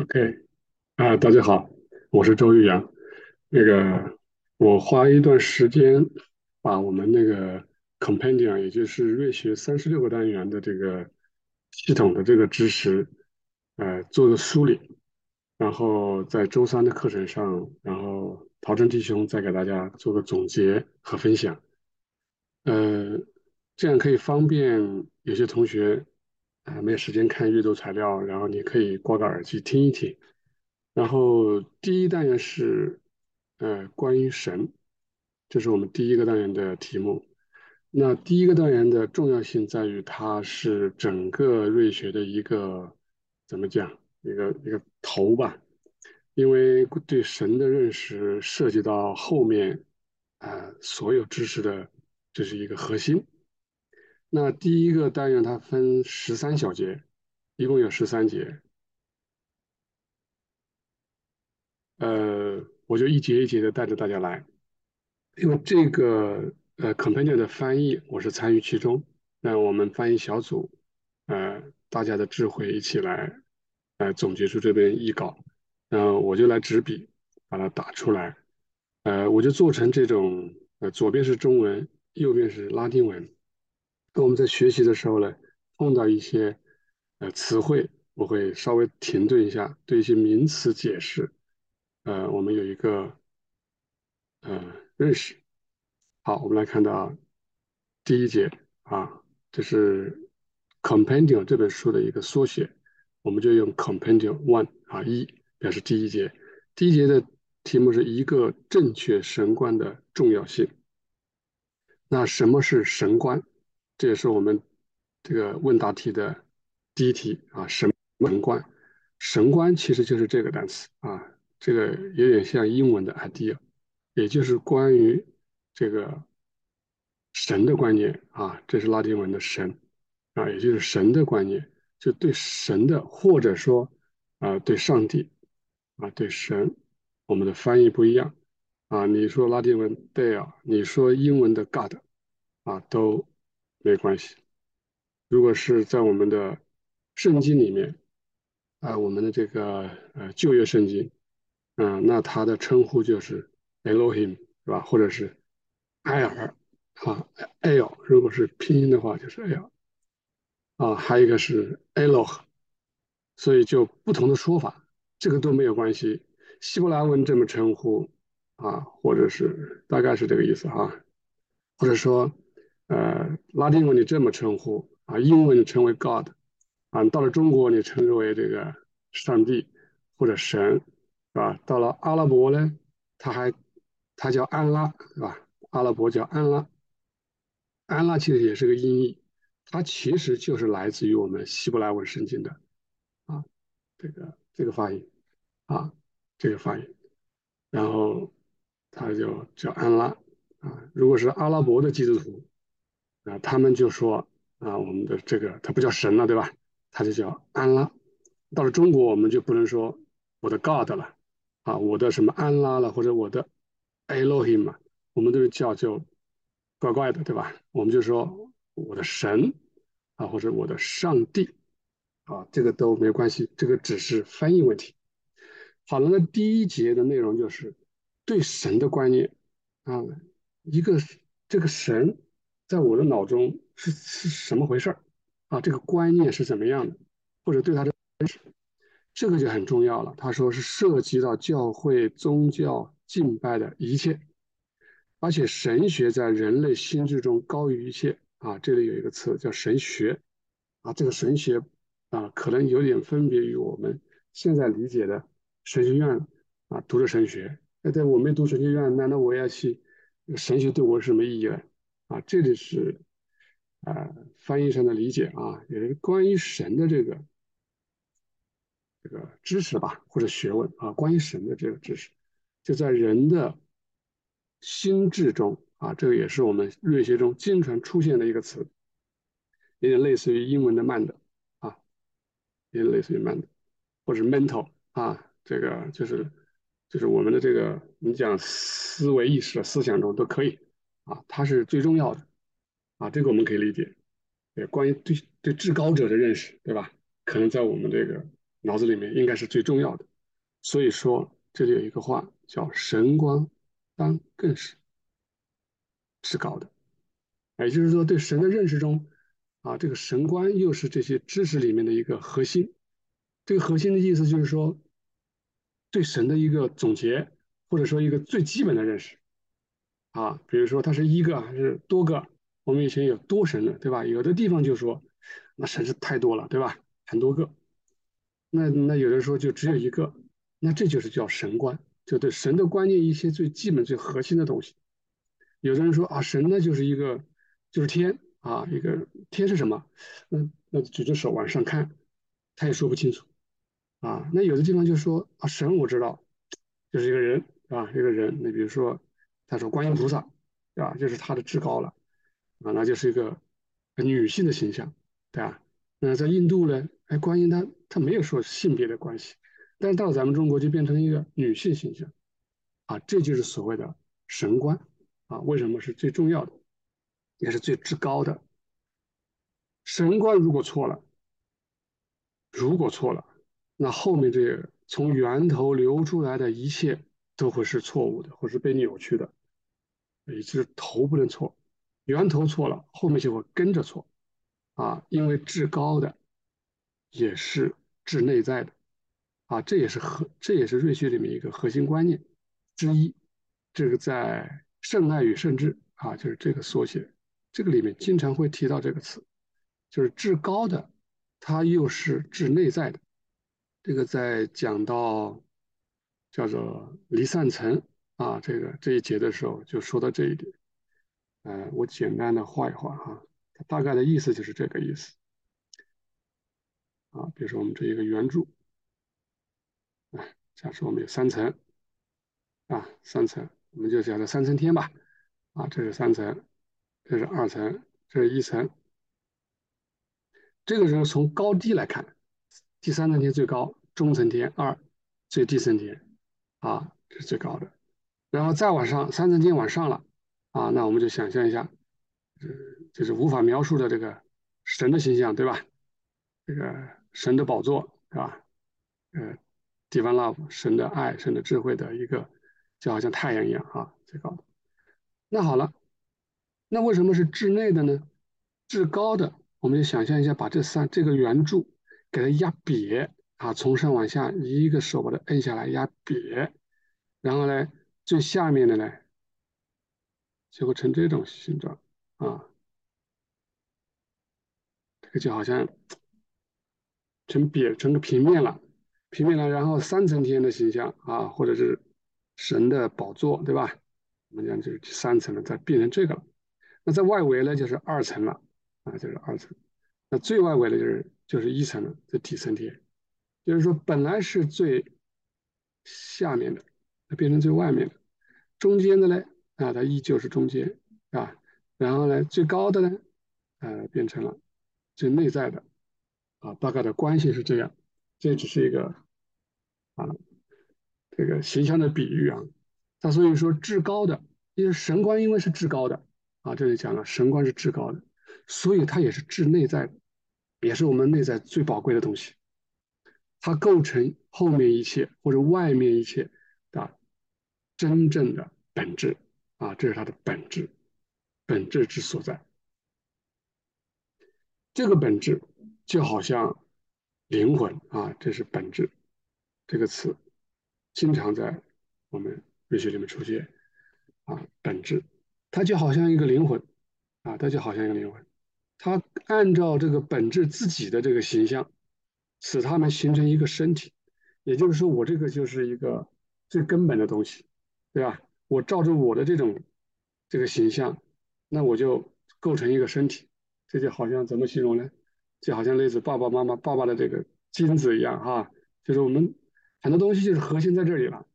OK，啊，大家好，我是周玉阳。那个，我花一段时间把我们那个 Compendium，也就是瑞学三十六个单元的这个系统的这个知识，呃，做个梳理，然后在周三的课程上，然后陶真弟兄再给大家做个总结和分享。呃，这样可以方便有些同学啊、没有时间看阅读材料，然后你可以挂个耳机听一听。然后第一单元是呃关于神，这是我们第一个单元的题目。那第一个单元的重要性在于它是整个瑞学的一个怎么讲一个一个头吧，因为对神的认识涉及到后面啊、所有知识的这是一个核心。那第一个单元它分十三小节，一共有十三节，呃，我就一节一节的带着大家来，因为这个呃，companion 的翻译我是参与其中，那我们翻译小组呃大家的智慧一起来呃总结出这篇译稿，然后我就来执笔把它打出来，呃我就做成这种呃左边是中文，右边是拉丁文，那我们在学习的时候呢，碰到一些呃词汇，我会稍微停顿一下，对一些名词解释。呃，我们有一个呃认识。好，我们来看到第一节啊，这是 Compendium 这本书的一个缩写，我们就用 Compendium One 啊一表示第一节。第一节的题目是一个正确神观的重要性。那什么是神观？这也是我们这个问答题的第一题啊，神门观，神观其实就是这个单词啊。这个有点像英文的 idea，也就是关于这个神的观念啊，这是拉丁文的神啊，也就是神的观念，就对神的或者说啊对上帝啊对神，我们的翻译不一样啊。你说拉丁文 Deo，你说英文的 God 啊都没关系。如果是在我们的圣经里面啊，我们的这个呃旧约圣经。嗯，那他的称呼就是 Elohim 是吧？或者是埃尔啊，L，如果是拼音的话就是 L，啊，还有一个是 Eloh，所以就不同的说法，这个都没有关系。希伯来文这么称呼啊，或者是大概是这个意思哈，或者说呃拉丁文你这么称呼啊，英文你称为 God 啊，到了中国你称之为这个上帝或者神。是吧？到了阿拉伯呢，他还他叫安拉，是吧？阿拉伯叫安拉，安拉其实也是个音译，它其实就是来自于我们希伯来文圣经的啊，这个这个发音啊，这个发音，然后他就叫安拉啊。如果是阿拉伯的基督徒啊，他们就说啊，我们的这个他不叫神了，对吧？他就叫安拉。到了中国，我们就不能说我的 God 了。啊，我的什么安拉了，或者我的 Elohim 嘛，我们都是叫就怪怪的，对吧？我们就说我的神啊，或者我的上帝啊，这个都没关系，这个只是翻译问题。好了，那第一节的内容就是对神的观念啊，一个这个神在我的脑中是是什么回事儿啊？这个观念是怎么样的，或者对他的认识。这个就很重要了。他说是涉及到教会宗教敬拜的一切，而且神学在人类心智中高于一切啊。这里有一个词叫神学啊，这个神学啊，可能有点分别于我们现在理解的神学院啊，读的神学。那在我没读神学院，难道我要去神学对我是什么意义呢？啊，这里是啊翻译上的理解啊，也是关于神的这个。这个知识吧，或者学问啊，关于神的这个知识，就在人的心智中啊，这个也是我们瑞学中经常出现的一个词，有点类似于英文的 mind 啊，有点类似于 mind 或者 mental 啊，这个就是就是我们的这个你讲思维意识、思想中都可以啊，它是最重要的啊，这个我们可以理解。对，关于对对至高者的认识，对吧？可能在我们这个脑子里面应该是最重要的。所以说，这里有一个话叫“神观当更是至高的”，也就是说，对神的认识中，啊，这个神观又是这些知识里面的一个核心。这个核心的意思就是说，对神的一个总结，或者说一个最基本的认识。啊，比如说它是一个还是多个？我们以前有多神的，对吧？有的地方就说，那神是太多了，对吧？很多个。那那有的时候就只有一个，那这就是叫神观，就对神的观念一些最基本、最核心的东西。有的人说啊，神呢就是一个，就是天啊，一个天是什么？那那举着手往上看，他也说不清楚啊。那有的地方就说啊，神我知道，就是一个人啊，一个人。那比如说他说观音菩萨，对吧？就是他的至高了啊，那就是一个女性的形象，对吧？那在印度呢？哎，观音她她没有说性别的关系，但是到了咱们中国就变成一个女性形象，啊，这就是所谓的神观啊。为什么是最重要的，也是最至高的？神观如果错了，如果错了，那后面这个从源头流出来的一切都会是错误的，或是被扭曲的，也就是头不能错，源头错了，后面就会跟着错。啊，因为至高的也是至内在的，啊，这也是核，这也是瑞学里面一个核心观念之一。这个在圣爱与圣智啊，就是这个缩写，这个里面经常会提到这个词，就是至高的，它又是至内在的。这个在讲到叫做离散层啊，这个这一节的时候就说到这一点。呃，我简单的画一画哈。大概的意思就是这个意思啊，比如说我们这一个圆柱，哎，假设我们有三层啊，三层，我们就叫它三层天吧，啊，这是三层，这是二层，这是一层。这个时候从高低来看，第三层天最高，中层天二，最低层天啊，这是最高的。然后再往上，三层天往上了啊，那我们就想象一下。嗯，就是无法描述的这个神的形象，对吧？这个神的宝座，对吧？呃，divine love，神的爱，神的智慧的一个，就好像太阳一样啊，最高的。那好了，那为什么是至内的呢？至高的，我们就想象一下，把这三这个圆柱给它压瘪啊，从上往下一个手把它摁下来压瘪，然后呢，最下面的呢，就会成这种形状。啊，这个就好像成瘪成个平面了，平面了，然后三层天的形象啊，或者是神的宝座，对吧？我们讲就是三层了，再变成这个了。那在外围呢，就是二层了啊，就是二层。那最外围的就是就是一层了，这底层天，就是说本来是最下面的，它变成最外面的，中间的呢啊，它依旧是中间啊。然后呢，最高的呢，呃，变成了最内在的，啊，大概的关系是这样。这只是一个啊，这个形象的比喻啊。他所以说至高的，因为神观因为是至高的啊，这里讲了神观是至高的，所以它也是至内在的，也是我们内在最宝贵的东西。它构成后面一切或者外面一切真正的本质啊，这是它的本质。本质之所在，这个本质就好像灵魂啊，这是本质这个词，经常在我们瑞学里面出现啊。本质，它就好像一个灵魂啊，它就好像一个灵魂，它按照这个本质自己的这个形象，使它们形成一个身体。也就是说，我这个就是一个最根本的东西，对吧？我照着我的这种这个形象。那我就构成一个身体，这就好像怎么形容呢？就好像类似爸爸妈妈爸爸的这个精子一样哈，就是我们很多东西就是核心在这里了。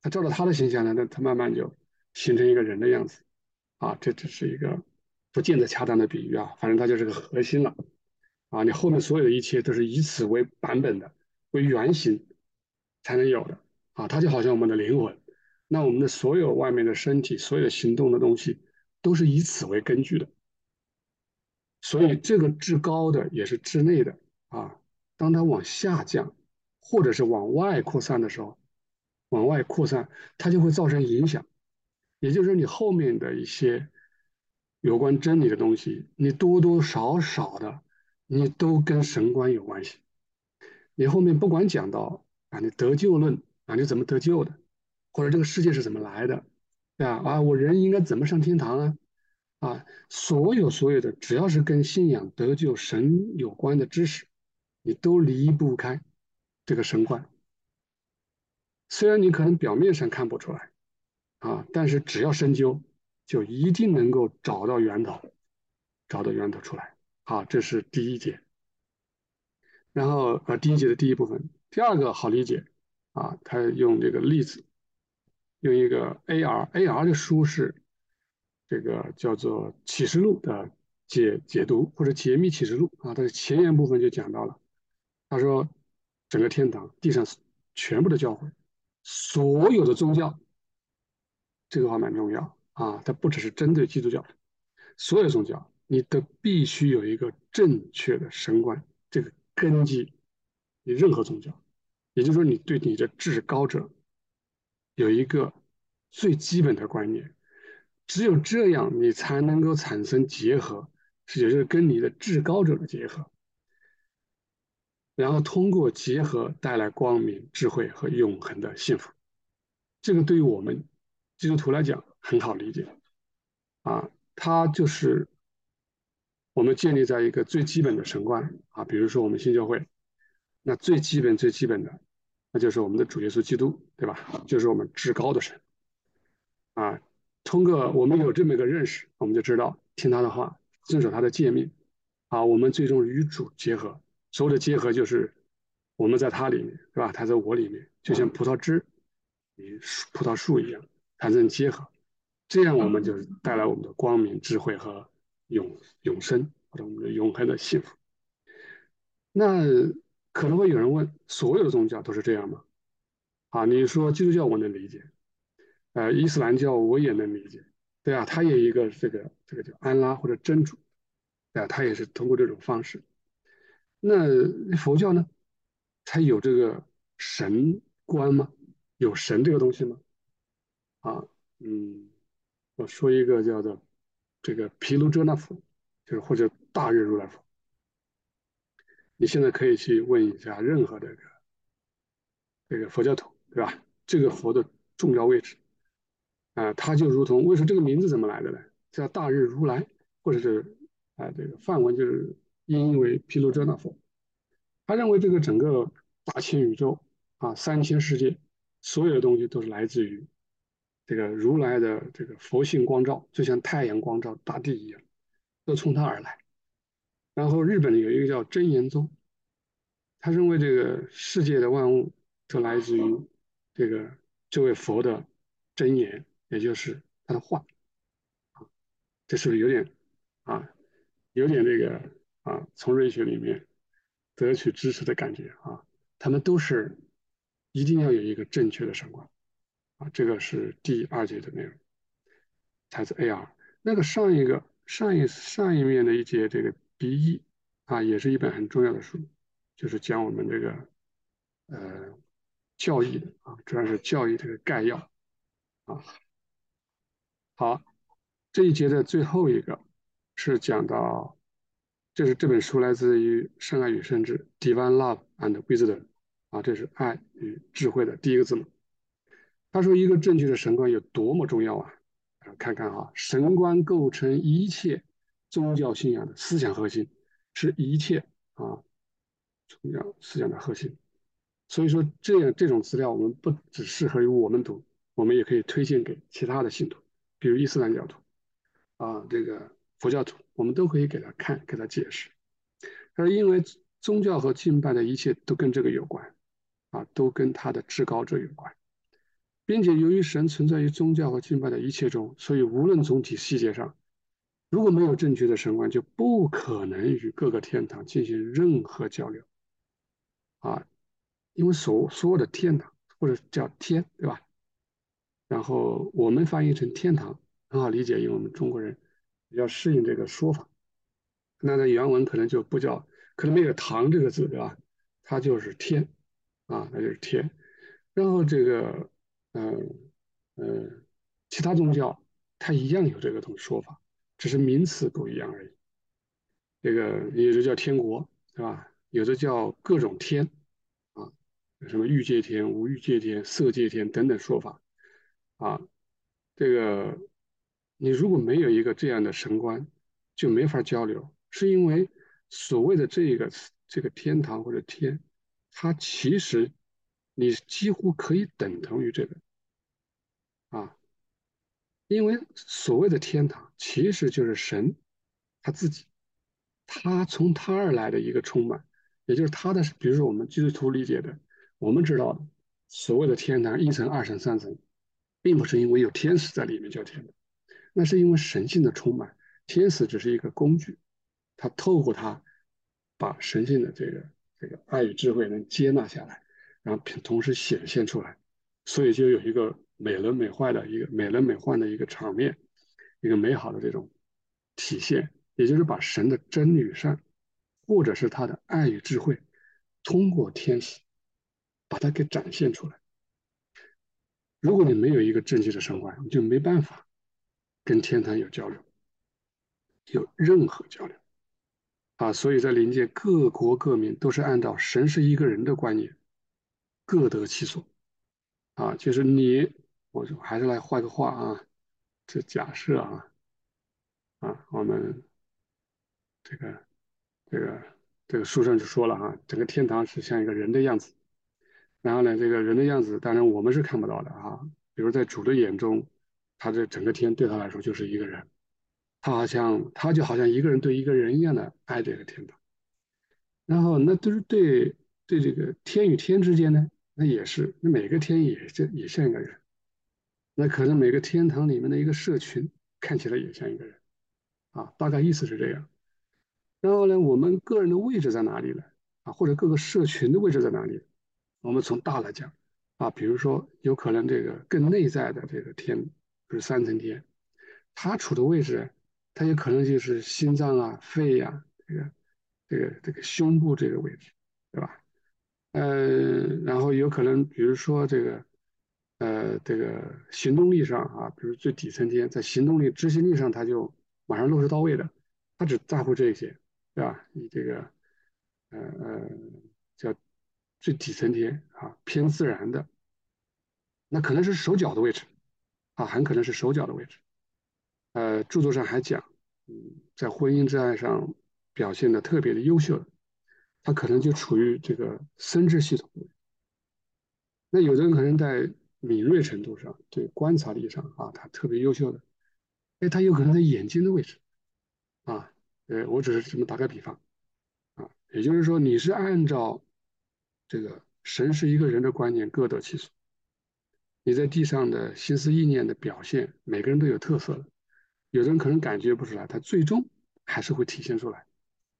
他照着他的形象呢，那他慢慢就形成一个人的样子啊。这只是一个不见得恰当的比喻啊，反正它就是个核心了啊。你后面所有的一切都是以此为版本的，为原型才能有的啊。它就好像我们的灵魂，那我们的所有外面的身体，所有行动的东西。都是以此为根据的，所以这个至高的也是至内的啊。当它往下降，或者是往外扩散的时候，往外扩散，它就会造成影响。也就是说，你后面的一些有关真理的东西，你多多少少的，你都跟神观有关系。你后面不管讲到啊，你得救论啊，你怎么得救的，或者这个世界是怎么来的，对吧？啊，我人应该怎么上天堂啊？啊，所有所有的，只要是跟信仰得救神有关的知识，你都离不开这个神观。虽然你可能表面上看不出来，啊，但是只要深究，就一定能够找到源头，找到源头出来。好，这是第一节。然后呃，第一节的第一部分，第二个好理解啊，他用这个例子，用一个 AR，AR 的书是这个叫做启示录的解解读或者解密启示录啊，它的前言部分就讲到了，他说整个天堂地上全部的教会。所有的宗教，这个话蛮重要啊，它不只是针对基督教，所有宗教你都必须有一个正确的神观，这个根基。你任何宗教，也就是说，你对你的至高者有一个最基本的观念，只有这样，你才能够产生结合，也就是跟你的至高者的结合。然后通过结合带来光明、智慧和永恒的幸福，这个对于我们基督徒来讲很好理解，啊，它就是我们建立在一个最基本的神观啊，比如说我们新教会，那最基本、最基本的，那就是我们的主耶稣基督，对吧？就是我们至高的神，啊，通过我们有这么一个认识，我们就知道听他的话，遵守他的诫命，啊，我们最终与主结合。所有的结合就是我们在他里面，是吧？他在我里面，就像葡萄枝与葡萄树一样，产生结合，这样我们就是带来我们的光明、智慧和永永生或者我们的永恒的幸福。那可能会有人问：所有的宗教都是这样吗？啊，你说基督教我能理解，呃，伊斯兰教我也能理解，对啊，它有一个这个这个叫安拉或者真主，啊，它也是通过这种方式。那佛教呢？它有这个神观吗？有神这个东西吗？啊，嗯，我说一个叫做这个毗卢遮那佛，就是或者大日如来佛。你现在可以去问一下任何这个这个佛教徒，对吧？这个佛的重要位置啊，它就如同为什么这个名字怎么来的呢？叫大日如来，或者是啊，这个梵文就是。音译为毗卢遮那佛，他认为这个整个大千宇宙啊，三千世界，所有的东西都是来自于这个如来的这个佛性光照，就像太阳光照大地一样，都从他而来。然后日本有一个叫真言宗，他认为这个世界的万物都来自于这个这位佛的真言，也就是他的话。啊，这是不是有点啊，有点这个？啊，从瑞雪里面得取知识的感觉啊，他们都是一定要有一个正确的神观啊，这个是第二节的内容，才是 AR。那个上一个上一上一面的一节这个 BE 啊，也是一本很重要的书，就是讲我们这个呃教义的啊，主要是教义这个概要啊。好，这一节的最后一个是讲到。这是这本书来自于《深爱与深知》，Divine Love and Wisdom，啊，这是爱与智慧的第一个字母。他说，一个正确的神观有多么重要啊！看看啊，神观构成一切宗教信仰的思想核心，是一切啊宗教思想的核心。所以说，这样这种资料我们不只适合于我们读，我们也可以推荐给其他的信徒，比如伊斯兰教徒啊，这个。佛教徒，我们都可以给他看，给他解释。他：“因为宗教和敬拜的一切都跟这个有关，啊，都跟他的至高者有关，并且由于神存在于宗教和敬拜的一切中，所以无论总体细节上，如果没有正确的神观，就不可能与各个天堂进行任何交流。啊，因为所所有的天堂或者叫天，对吧？然后我们翻译成天堂很好理解，因为我们中国人。”要适应这个说法，那在原文可能就不叫，可能没有“堂”这个字，对吧？它就是天啊，那就是天。然后这个，嗯呃，其他宗教它一样有这个种说法，只是名词不一样而已。这个有的叫天国，是吧？有的叫各种天，啊，什么欲界天、无欲界天、色界天等等说法，啊，这个你如果没有一个这样的神观，就没法交流，是因为所谓的这个这个天堂或者天，它其实你几乎可以等同于这个，因为所谓的天堂其实就是神他自己，他从他而来的一个充满，也就是他的，比如说我们基督徒理解的，我们知道的所谓的天堂一层、二层、三层，并不是因为有天使在里面叫天堂，那是因为神性的充满，天使只是一个工具，他透过他把神性的这个这个爱与智慧能接纳下来，然后同时显现出来，所以就有一个美轮美奂的一个美轮美奂的一个场面，一个美好的这种体现，也就是把神的真与善，或者是他的爱与智慧，通过天使把它给展现出来。如果你没有一个正确的神观，你就没办法跟天堂有交流，有任何交流啊！所以在临界各国各民都是按照神是一个人的观念，各得其所啊。就是你，我就还是来画个画啊。这假设啊啊，我们这个这个这个书上就说了啊，整个天堂是像一个人的样子。然后呢，这个人的样子，当然我们是看不到的啊。比如在主的眼中，他这整个天对他来说就是一个人，他好像他就好像一个人对一个人一样的爱这个天堂。然后那都是对对这个天与天之间呢，那也是那每个天也这也像一个人，那可能每个天堂里面的一个社群看起来也像一个人啊，大概意思是这样。然后呢，我们个人的位置在哪里呢？啊，或者各个社群的位置在哪里？我们从大来讲，啊，比如说有可能这个更内在的这个天，就是三层天，它处的位置，它有可能就是心脏啊、肺呀，这个、这个、这个胸部这个位置，对吧？嗯，然后有可能，比如说这个，呃，这个行动力上啊，比如最底层天，在行动力、执行力上，他就马上落实到位的，他只在乎这些，对吧？你这个，呃呃，叫。最底层天啊，偏自然的，那可能是手脚的位置啊，很可能是手脚的位置。呃，著作上还讲，嗯，在婚姻之爱上表现的特别的优秀，他可能就处于这个生殖系统。那有的人可能在敏锐程度上，对观察力上啊，他特别优秀的，哎，他有可能在眼睛的位置啊。呃，我只是这么打个比方啊，也就是说，你是按照。这个神是一个人的观念各得其所。你在地上的心思意念的表现，每个人都有特色的。有的人可能感觉不出来，他最终还是会体现出来。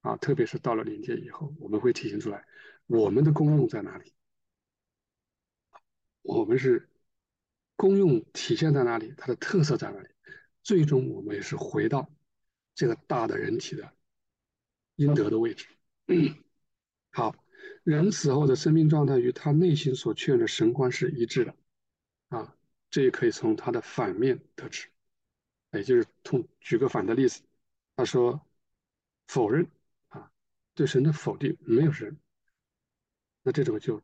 啊，特别是到了临界以后，我们会体现出来我们的功用在哪里。我们是功用体现在哪里，它的特色在哪里。最终我们也是回到这个大的人体的应得的位置。好。人死后的生命状态与他内心所确认的神观是一致的，啊，这也可以从他的反面得知，也就是从举个反的例子，他说否认啊，对神的否定没有神，那这种就，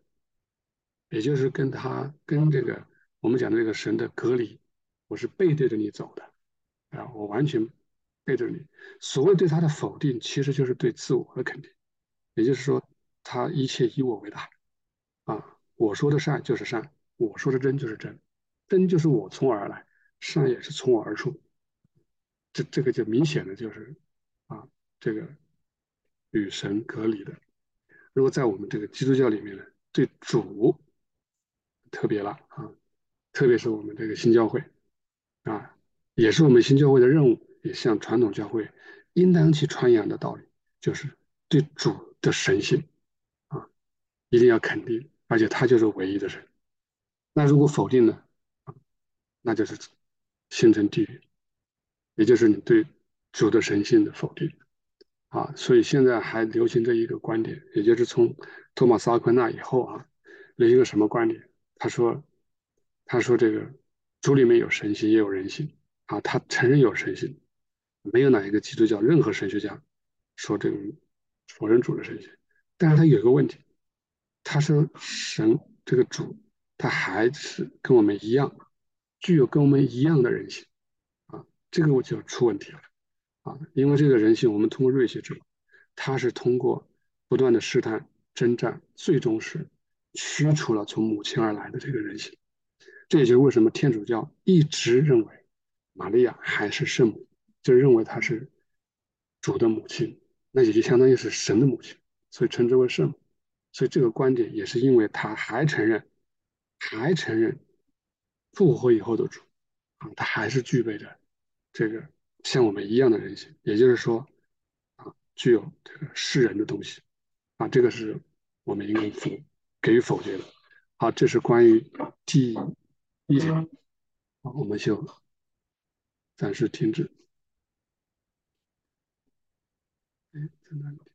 也就是跟他跟这个我们讲的这个神的隔离，我是背对着你走的，啊，我完全背对着你。所谓对他的否定，其实就是对自我的肯定，也就是说。他一切以我为大，啊，我说的善就是善，我说的真就是真，真就是我从我而来，善也是从我而出，这这个就明显的就是啊，这个与神隔离的。如果在我们这个基督教里面呢，对主特别了啊，特别是我们这个新教会啊，也是我们新教会的任务，也像传统教会应当去传扬的道理，就是对主的神性啊。一定要肯定，而且他就是唯一的神。那如果否定呢？那就是形成地狱，也就是你对主的神性的否定啊。所以现在还流行着一个观点，也就是从托马斯阿奎那以后啊，有一个什么观点？他说，他说这个主里面有神性，也有人性啊，他承认有神性，没有哪一个基督教任何神学家说这个否认主的神性。但是他有一个问题，他说神这个主，他还是跟我们一样，具有跟我们一样的人性啊，这个我就出问题了啊，因为这个人性，我们通过瑞学知道，他是通过不断的试探、征战，最终是。驱除了从母亲而来的这个人性，这也就是为什么天主教一直认为玛利亚还是圣母，就认为她是主的母亲，那也就相当于是神的母亲，所以称之为圣母。所以这个观点也是因为他还承认，还承认复活以后的主啊，他还是具备着这个像我们一样的人性，也就是说啊，具有这个世人的东西啊，这个是我们应该否。给予否决的。好，这是关于第一条，好，我们就暂时停止。哎，在哪里？